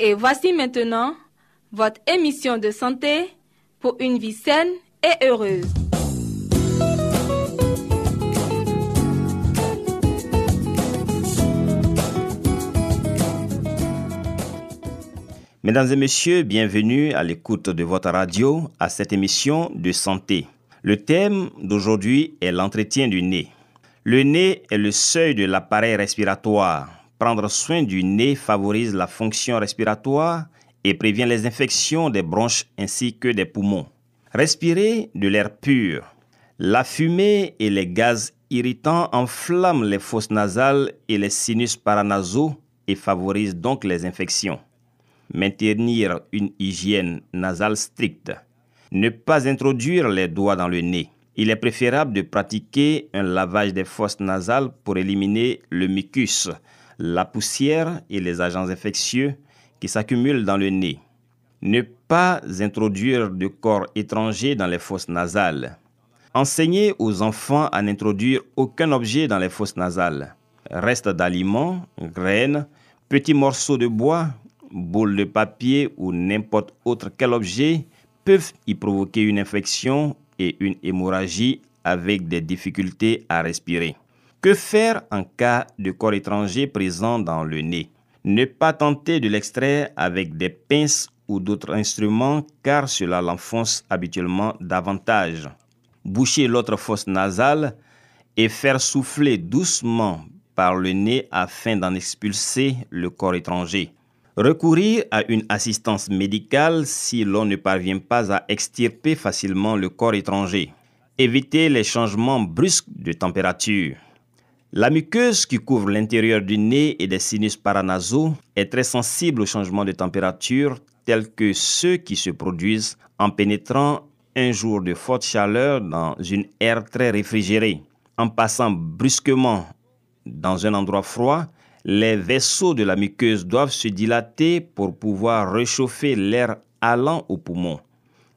Et voici maintenant votre émission de santé pour une vie saine et heureuse. Mesdames et messieurs, bienvenue à l'écoute de votre radio à cette émission de santé. Le thème d'aujourd'hui est l'entretien du nez. Le nez est le seuil de l'appareil respiratoire. Prendre soin du nez favorise la fonction respiratoire et prévient les infections des bronches ainsi que des poumons. Respirer de l'air pur. La fumée et les gaz irritants enflamment les fosses nasales et les sinus paranasaux et favorisent donc les infections maintenir une hygiène nasale stricte, ne pas introduire les doigts dans le nez. Il est préférable de pratiquer un lavage des fosses nasales pour éliminer le mucus, la poussière et les agents infectieux qui s'accumulent dans le nez. Ne pas introduire de corps étrangers dans les fosses nasales. Enseigner aux enfants à n'introduire aucun objet dans les fosses nasales. Restes d'aliments, graines, petits morceaux de bois, boules de papier ou n'importe autre quel objet peuvent y provoquer une infection et une hémorragie avec des difficultés à respirer. Que faire en cas de corps étranger présent dans le nez? Ne pas tenter de l'extraire avec des pinces ou d'autres instruments car cela l'enfonce habituellement davantage. Boucher l'autre fosse nasale et faire souffler doucement par le nez afin d'en expulser le corps étranger. Recourir à une assistance médicale si l'on ne parvient pas à extirper facilement le corps étranger. Éviter les changements brusques de température. La muqueuse qui couvre l'intérieur du nez et des sinus paranasaux est très sensible aux changements de température tels que ceux qui se produisent en pénétrant un jour de forte chaleur dans une aire très réfrigérée. En passant brusquement dans un endroit froid, les vaisseaux de la muqueuse doivent se dilater pour pouvoir réchauffer l'air allant aux poumons.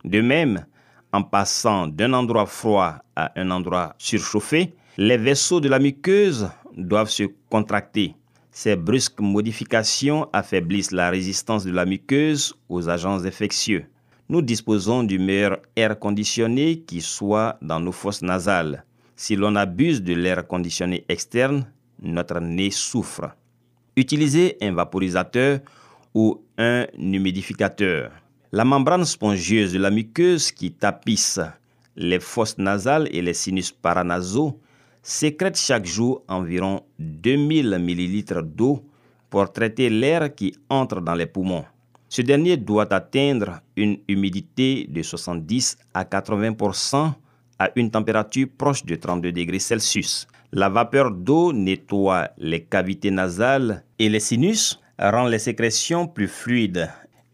De même, en passant d'un endroit froid à un endroit surchauffé, les vaisseaux de la muqueuse doivent se contracter. Ces brusques modifications affaiblissent la résistance de la muqueuse aux agents infectieux. Nous disposons du meilleur air conditionné qui soit dans nos fosses nasales. Si l'on abuse de l'air conditionné externe, notre nez souffre. Utilisez un vaporisateur ou un humidificateur. La membrane spongieuse de la muqueuse qui tapisse les fosses nasales et les sinus paranasaux sécrète chaque jour environ 2000 ml d'eau pour traiter l'air qui entre dans les poumons. Ce dernier doit atteindre une humidité de 70 à 80% à une température proche de 32 degrés Celsius. La vapeur d'eau nettoie les cavités nasales et les sinus, rend les sécrétions plus fluides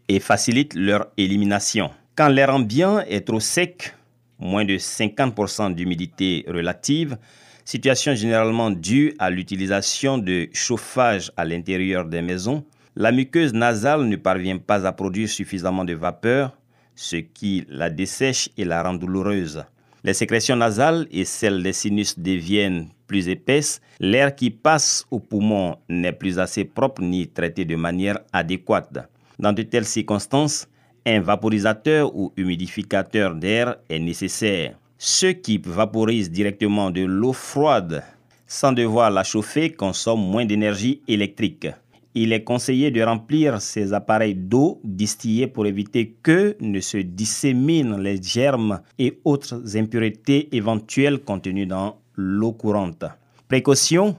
et facilite leur élimination. Quand l'air ambiant est trop sec, moins de 50% d'humidité relative, situation généralement due à l'utilisation de chauffage à l'intérieur des maisons, la muqueuse nasale ne parvient pas à produire suffisamment de vapeur, ce qui la dessèche et la rend douloureuse. Les sécrétions nasales et celles des sinus deviennent plus épaisses, l'air qui passe aux poumons n'est plus assez propre ni traité de manière adéquate. Dans de telles circonstances, un vaporisateur ou humidificateur d'air est nécessaire. Ceux qui vaporisent directement de l'eau froide sans devoir la chauffer consomment moins d'énergie électrique. il est conseillé de remplir ces appareils d'eau distillée pour éviter que ne se disséminent les germes et autres impuretés éventuelles contenues dans l'eau courante. Précaution,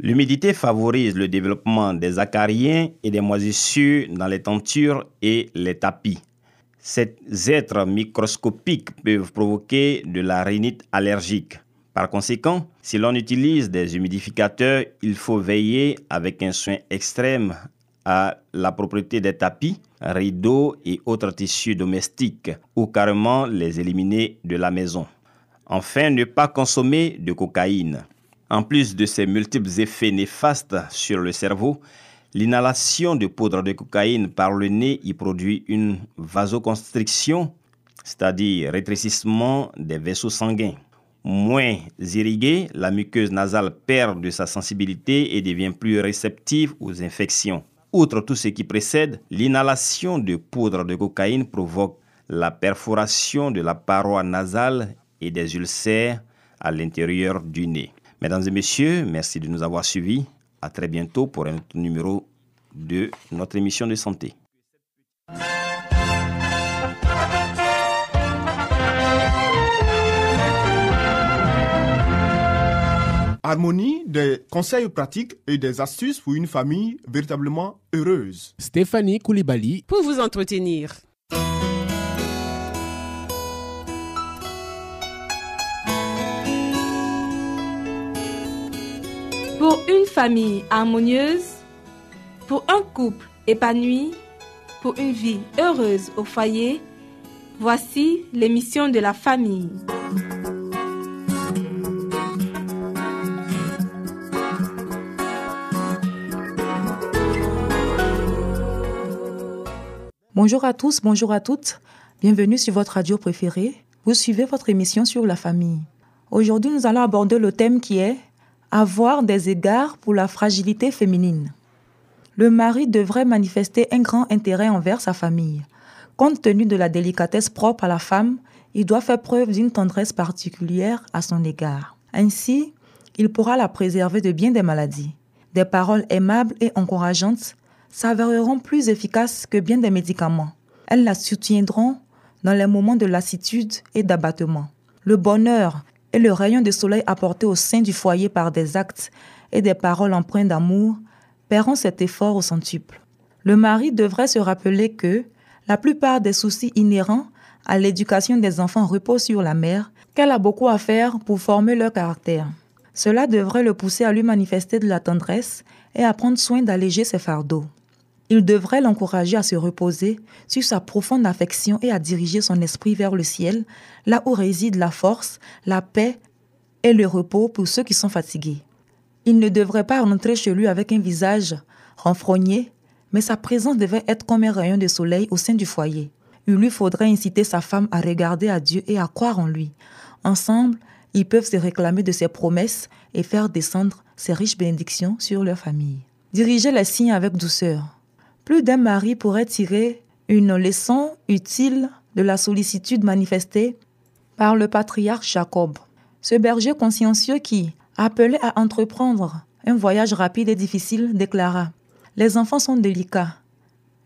l'humidité favorise le développement des acariens et des moisissures dans les tentures et les tapis. Ces êtres microscopiques peuvent provoquer de la rhinite allergique. Par conséquent, si l'on utilise des humidificateurs, il faut veiller avec un soin extrême à la propriété des tapis, rideaux et autres tissus domestiques ou carrément les éliminer de la maison. Enfin, ne pas consommer de cocaïne. En plus de ses multiples effets néfastes sur le cerveau, l'inhalation de poudre de cocaïne par le nez y produit une vasoconstriction, c'est-à-dire rétrécissement des vaisseaux sanguins moins irriguée, la muqueuse nasale perd de sa sensibilité et devient plus réceptive aux infections. Outre tout ce qui précède, l'inhalation de poudre de cocaïne provoque la perforation de la paroi nasale et des ulcères à l'intérieur du nez. Mesdames et messieurs, merci de nous avoir suivis. À très bientôt pour un autre numéro de notre émission de santé. Harmonie, des conseils pratiques et des astuces pour une famille véritablement heureuse. Stéphanie Koulibaly. Pour vous entretenir. Pour une famille harmonieuse, pour un couple épanoui, pour une vie heureuse au foyer, voici l'émission de la famille. Bonjour à tous, bonjour à toutes. Bienvenue sur votre radio préférée. Vous suivez votre émission sur la famille. Aujourd'hui, nous allons aborder le thème qui est avoir des égards pour la fragilité féminine. Le mari devrait manifester un grand intérêt envers sa famille. Compte tenu de la délicatesse propre à la femme, il doit faire preuve d'une tendresse particulière à son égard. Ainsi, il pourra la préserver de bien des maladies. Des paroles aimables et encourageantes s'avéreront plus efficaces que bien des médicaments. Elles la soutiendront dans les moments de lassitude et d'abattement. Le bonheur et le rayon de soleil apporté au sein du foyer par des actes et des paroles empreintes d'amour paieront cet effort au centuple. Le mari devrait se rappeler que la plupart des soucis inhérents à l'éducation des enfants reposent sur la mère, qu'elle a beaucoup à faire pour former leur caractère. Cela devrait le pousser à lui manifester de la tendresse et à prendre soin d'alléger ses fardeaux. Il devrait l'encourager à se reposer sur sa profonde affection et à diriger son esprit vers le ciel, là où réside la force, la paix et le repos pour ceux qui sont fatigués. Il ne devrait pas rentrer chez lui avec un visage renfrogné, mais sa présence devait être comme un rayon de soleil au sein du foyer. Il lui faudrait inciter sa femme à regarder à Dieu et à croire en lui. Ensemble, ils peuvent se réclamer de ses promesses et faire descendre ses riches bénédictions sur leur famille. Diriger les signes avec douceur. Plus d'un mari pourrait tirer une leçon utile de la sollicitude manifestée par le patriarche Jacob. Ce berger consciencieux qui, appelé à entreprendre un voyage rapide et difficile, déclara Les enfants sont délicats.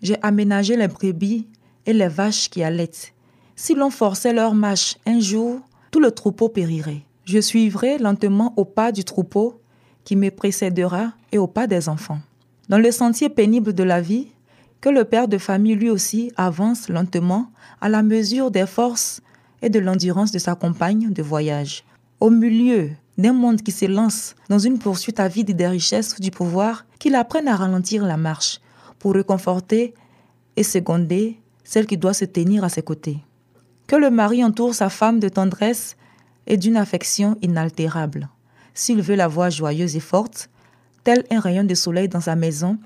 J'ai aménagé les brebis et les vaches qui allaitent. Si l'on forçait leur marche un jour, tout le troupeau périrait. Je suivrai lentement au pas du troupeau qui me précédera et au pas des enfants dans le sentier pénible de la vie, que le père de famille lui aussi avance lentement à la mesure des forces et de l'endurance de sa compagne de voyage. Au milieu d'un monde qui s'élance dans une poursuite avide des richesses ou du pouvoir, qu'il apprenne à ralentir la marche pour réconforter et seconder celle qui doit se tenir à ses côtés. Que le mari entoure sa femme de tendresse et d'une affection inaltérable. S'il veut la voir joyeuse et forte, tel un rayon de soleil dans sa maison,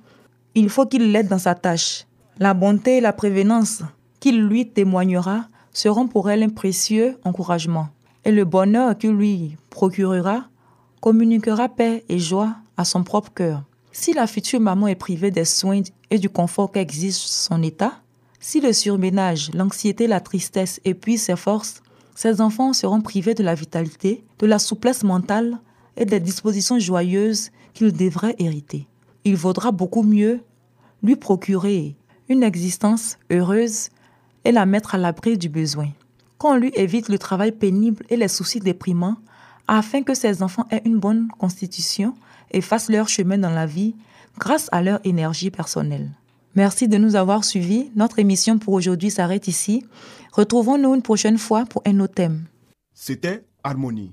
il faut qu'il l'aide dans sa tâche. La bonté et la prévenance qu'il lui témoignera seront pour elle un précieux encouragement. Et le bonheur qu'il lui procurera communiquera paix et joie à son propre cœur. Si la future maman est privée des soins et du confort qu'exige son état, si le surménage, l'anxiété, la tristesse épuisent ses forces, ses enfants seront privés de la vitalité, de la souplesse mentale et des dispositions joyeuses qu'il devrait hériter. il vaudra beaucoup mieux lui procurer une existence heureuse et la mettre à l'abri du besoin. Qu'on lui évite le travail pénible et les soucis déprimants afin que ses enfants aient une bonne constitution et fassent leur chemin dans la vie grâce à leur énergie personnelle. Merci de nous avoir suivis. Notre émission pour aujourd'hui s'arrête ici. Retrouvons-nous une prochaine fois pour un autre thème. C'était Harmonie.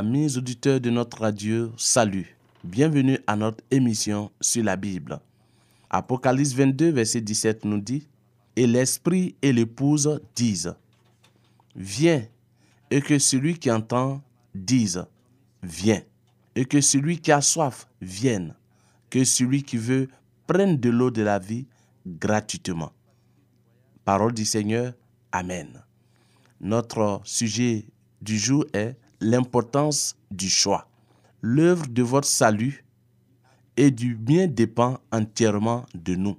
Amis auditeurs de notre radio, salut. Bienvenue à notre émission sur la Bible. Apocalypse 22, verset 17 nous dit, Et l'Esprit et l'épouse disent, Viens, et que celui qui entend dise, Viens, et que celui qui a soif vienne, que celui qui veut prenne de l'eau de la vie gratuitement. Parole du Seigneur, Amen. Notre sujet du jour est l'importance du choix. L'œuvre de votre salut et du bien dépend entièrement de nous,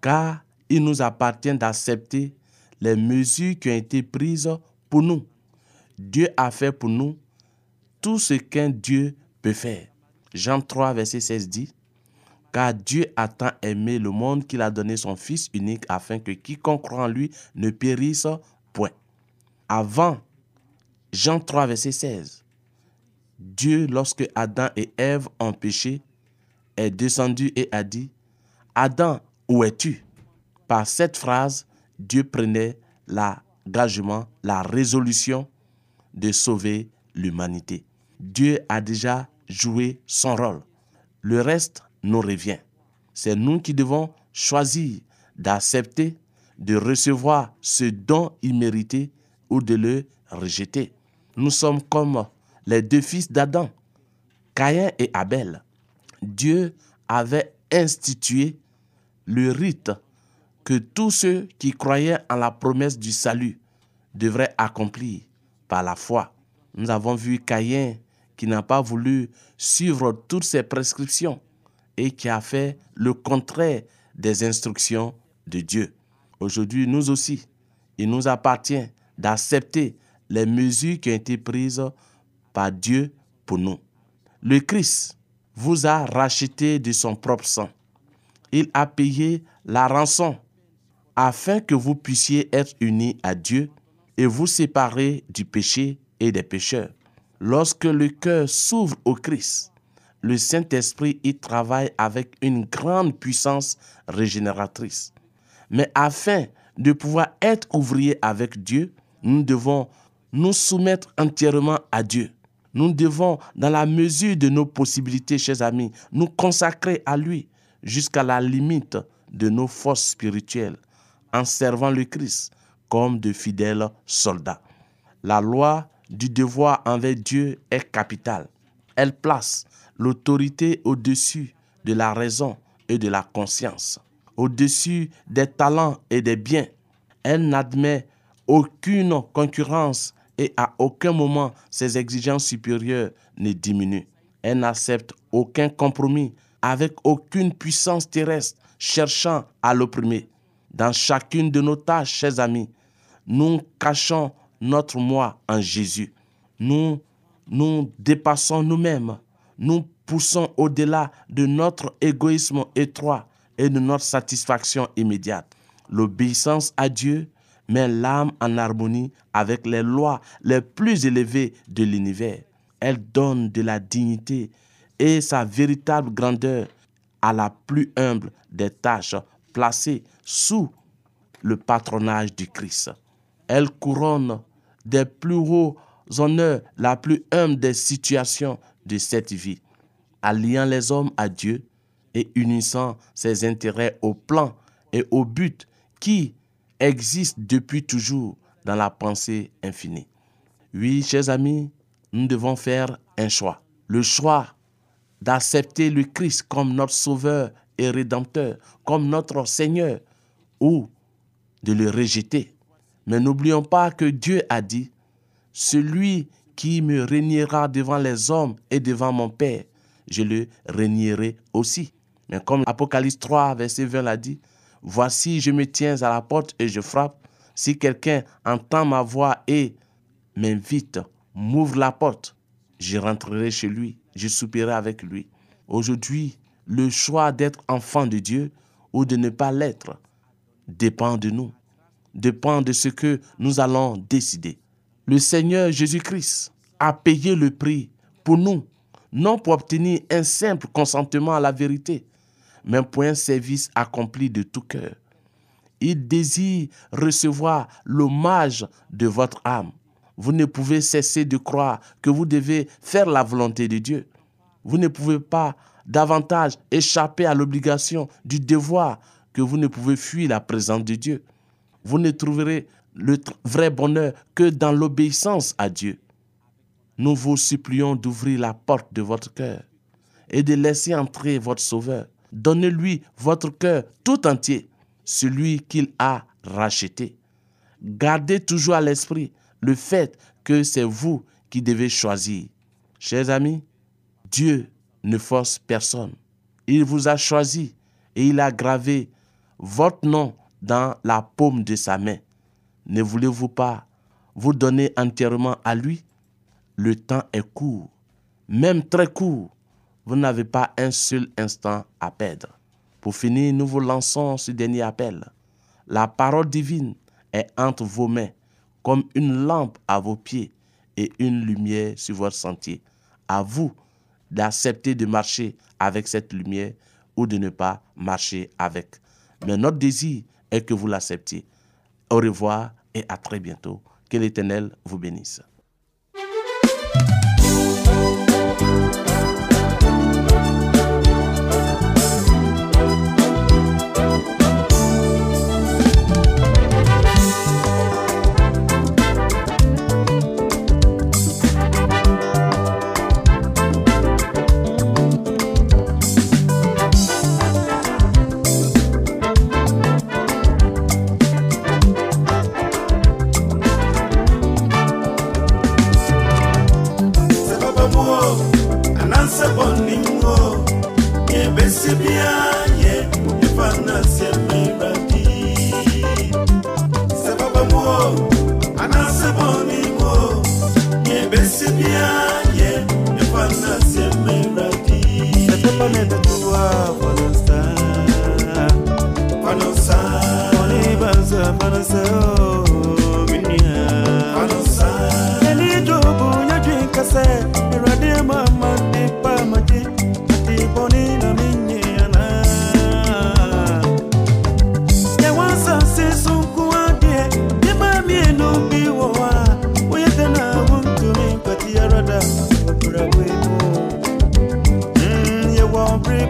car il nous appartient d'accepter les mesures qui ont été prises pour nous. Dieu a fait pour nous tout ce qu'un Dieu peut faire. Jean 3, verset 16 dit, Car Dieu a tant aimé le monde qu'il a donné son Fils unique afin que quiconque croit en lui ne périsse point. Avant Jean 3, verset 16, Dieu, lorsque Adam et Ève ont péché, est descendu et a dit, Adam, où es-tu? Par cette phrase, Dieu prenait l'engagement, la résolution de sauver l'humanité. Dieu a déjà joué son rôle. Le reste nous revient. C'est nous qui devons choisir d'accepter, de recevoir ce don immérité ou de le rejeter. Nous sommes comme les deux fils d'Adam, Caïn et Abel. Dieu avait institué le rite que tous ceux qui croyaient en la promesse du salut devraient accomplir par la foi. Nous avons vu Caïn qui n'a pas voulu suivre toutes ces prescriptions et qui a fait le contraire des instructions de Dieu. Aujourd'hui, nous aussi, il nous appartient d'accepter les mesures qui ont été prises par Dieu pour nous. Le Christ vous a racheté de son propre sang. Il a payé la rançon afin que vous puissiez être unis à Dieu et vous séparer du péché et des pécheurs. Lorsque le cœur s'ouvre au Christ, le Saint-Esprit y travaille avec une grande puissance régénératrice. Mais afin de pouvoir être ouvrier avec Dieu, nous devons nous soumettre entièrement à Dieu. Nous devons, dans la mesure de nos possibilités, chers amis, nous consacrer à lui jusqu'à la limite de nos forces spirituelles, en servant le Christ comme de fidèles soldats. La loi du devoir envers Dieu est capitale. Elle place l'autorité au-dessus de la raison et de la conscience, au-dessus des talents et des biens. Elle n'admet aucune concurrence et à aucun moment ses exigences supérieures ne diminuent. Elle n'accepte aucun compromis avec aucune puissance terrestre cherchant à l'opprimer. Dans chacune de nos tâches, chers amis, nous cachons notre moi en Jésus. Nous nous dépassons nous-mêmes. Nous poussons au-delà de notre égoïsme étroit et de notre satisfaction immédiate. L'obéissance à Dieu met l'âme en harmonie avec les lois les plus élevées de l'univers. Elle donne de la dignité et sa véritable grandeur à la plus humble des tâches placées sous le patronage du Christ. Elle couronne des plus hauts honneurs la plus humble des situations de cette vie, alliant les hommes à Dieu et unissant ses intérêts au plan et au but qui existent depuis toujours dans la pensée infinie. Oui, chers amis, nous devons faire un choix. Le choix d'accepter le Christ comme notre Sauveur et Rédempteur, comme notre Seigneur, ou de le rejeter. Mais n'oublions pas que Dieu a dit, celui qui me régnera devant les hommes et devant mon Père, je le régnerai aussi. Mais comme Apocalypse 3, verset 20 l'a dit, Voici, je me tiens à la porte et je frappe. Si quelqu'un entend ma voix et m'invite, m'ouvre la porte, je rentrerai chez lui, je soupirai avec lui. Aujourd'hui, le choix d'être enfant de Dieu ou de ne pas l'être dépend de nous, dépend de ce que nous allons décider. Le Seigneur Jésus-Christ a payé le prix pour nous, non pour obtenir un simple consentement à la vérité, mais pour un service accompli de tout cœur. Il désire recevoir l'hommage de votre âme. Vous ne pouvez cesser de croire que vous devez faire la volonté de Dieu. Vous ne pouvez pas davantage échapper à l'obligation du devoir que vous ne pouvez fuir la présence de Dieu. Vous ne trouverez le vrai bonheur que dans l'obéissance à Dieu. Nous vous supplions d'ouvrir la porte de votre cœur et de laisser entrer votre Sauveur. Donnez-lui votre cœur tout entier, celui qu'il a racheté. Gardez toujours à l'esprit le fait que c'est vous qui devez choisir. Chers amis, Dieu ne force personne. Il vous a choisi et il a gravé votre nom dans la paume de sa main. Ne voulez-vous pas vous donner entièrement à lui? Le temps est court, même très court. Vous n'avez pas un seul instant à perdre. Pour finir, nous vous lançons ce dernier appel. La parole divine est entre vos mains, comme une lampe à vos pieds et une lumière sur votre sentier. À vous d'accepter de marcher avec cette lumière ou de ne pas marcher avec. Mais notre désir est que vous l'acceptiez. Au revoir et à très bientôt. Que l'Éternel vous bénisse.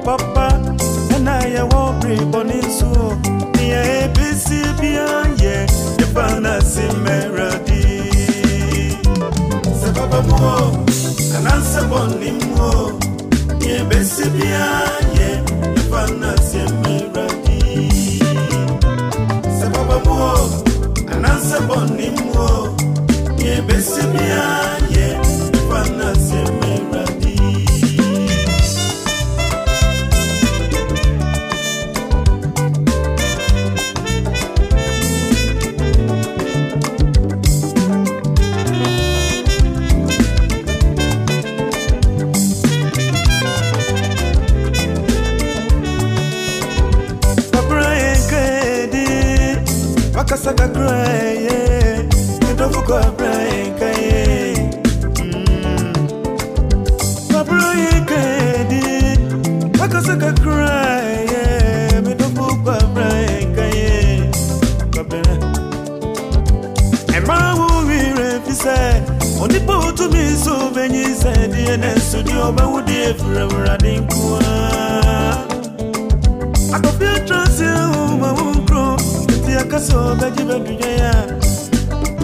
papa ɛna yɛwɔ bere bɔne nso neɛ ɛbɛsi bia yɛ yɛfa no ase mmaradi papa mu o anansɛ bɔne mu o neɛ ɛbɛsi bia yɛ yɛfa no ase mmaradi papa mu o anansɛ bɔne mu o neɛ ɛbɛsi bia benyise onipa otumi so benyise deɛ ne nso deɛ ɔbɛwo deɛ firawurade nkoa akɔfi atrase wo ma wo nkuro ɛti akasɛ ɔbɛgye bɛdwodwae a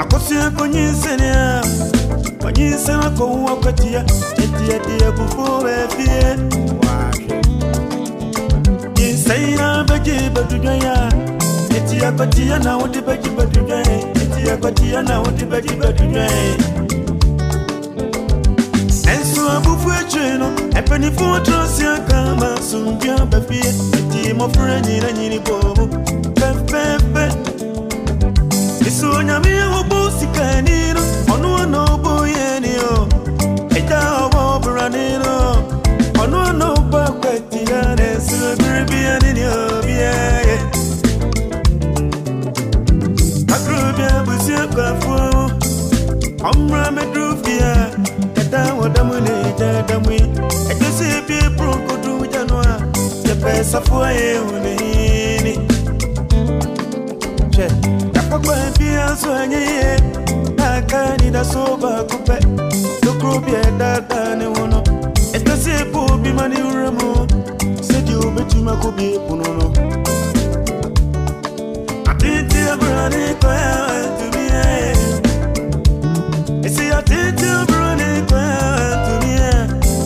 akɔsoa kɔnyinsene a ɔnyinsɛm akɔwo akwatia ɛtiɛde abufuo baafie yinsɛi na bɛgye bɛdwodwae a ɛti akwatia na wode bɛgye bɛdwodwae tiye kwa tiye na utibe tibe dunye Ensu abufu echeno Epeni fuwa trosi akama Sumbia bebie Eti mo fure nyina nyini bobu safua ye unini che yakwa pia swanye ye. Nakani da soba kupe. Dokrobie dada ne wono. Etase po bi mani uremu sedi obetuma ko bi ko bi e esi atiti abrani ko ya to bi e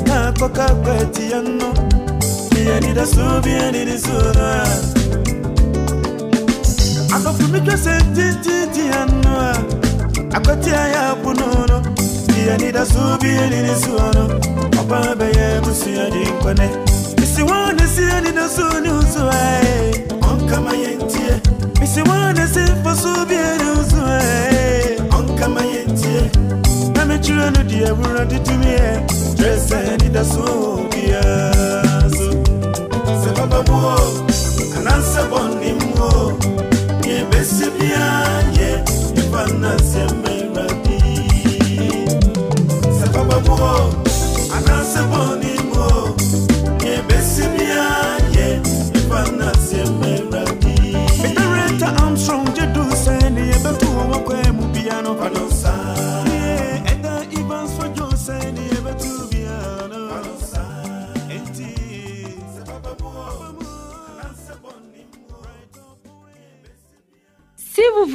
na dit de souviens, dit de souviens. Ako fumi kwa senti ti ti anwa. Ako ti aya punono. a ani da souviens, dit de souviens. Papa beye musi ani kone. Misi wana si ani da suni usuwe. Onka mayentie. Misi wana si fa souviens usuwe. Onka mayentie. Mame chulano we're ready to e. Dress ani da souviens. mamou.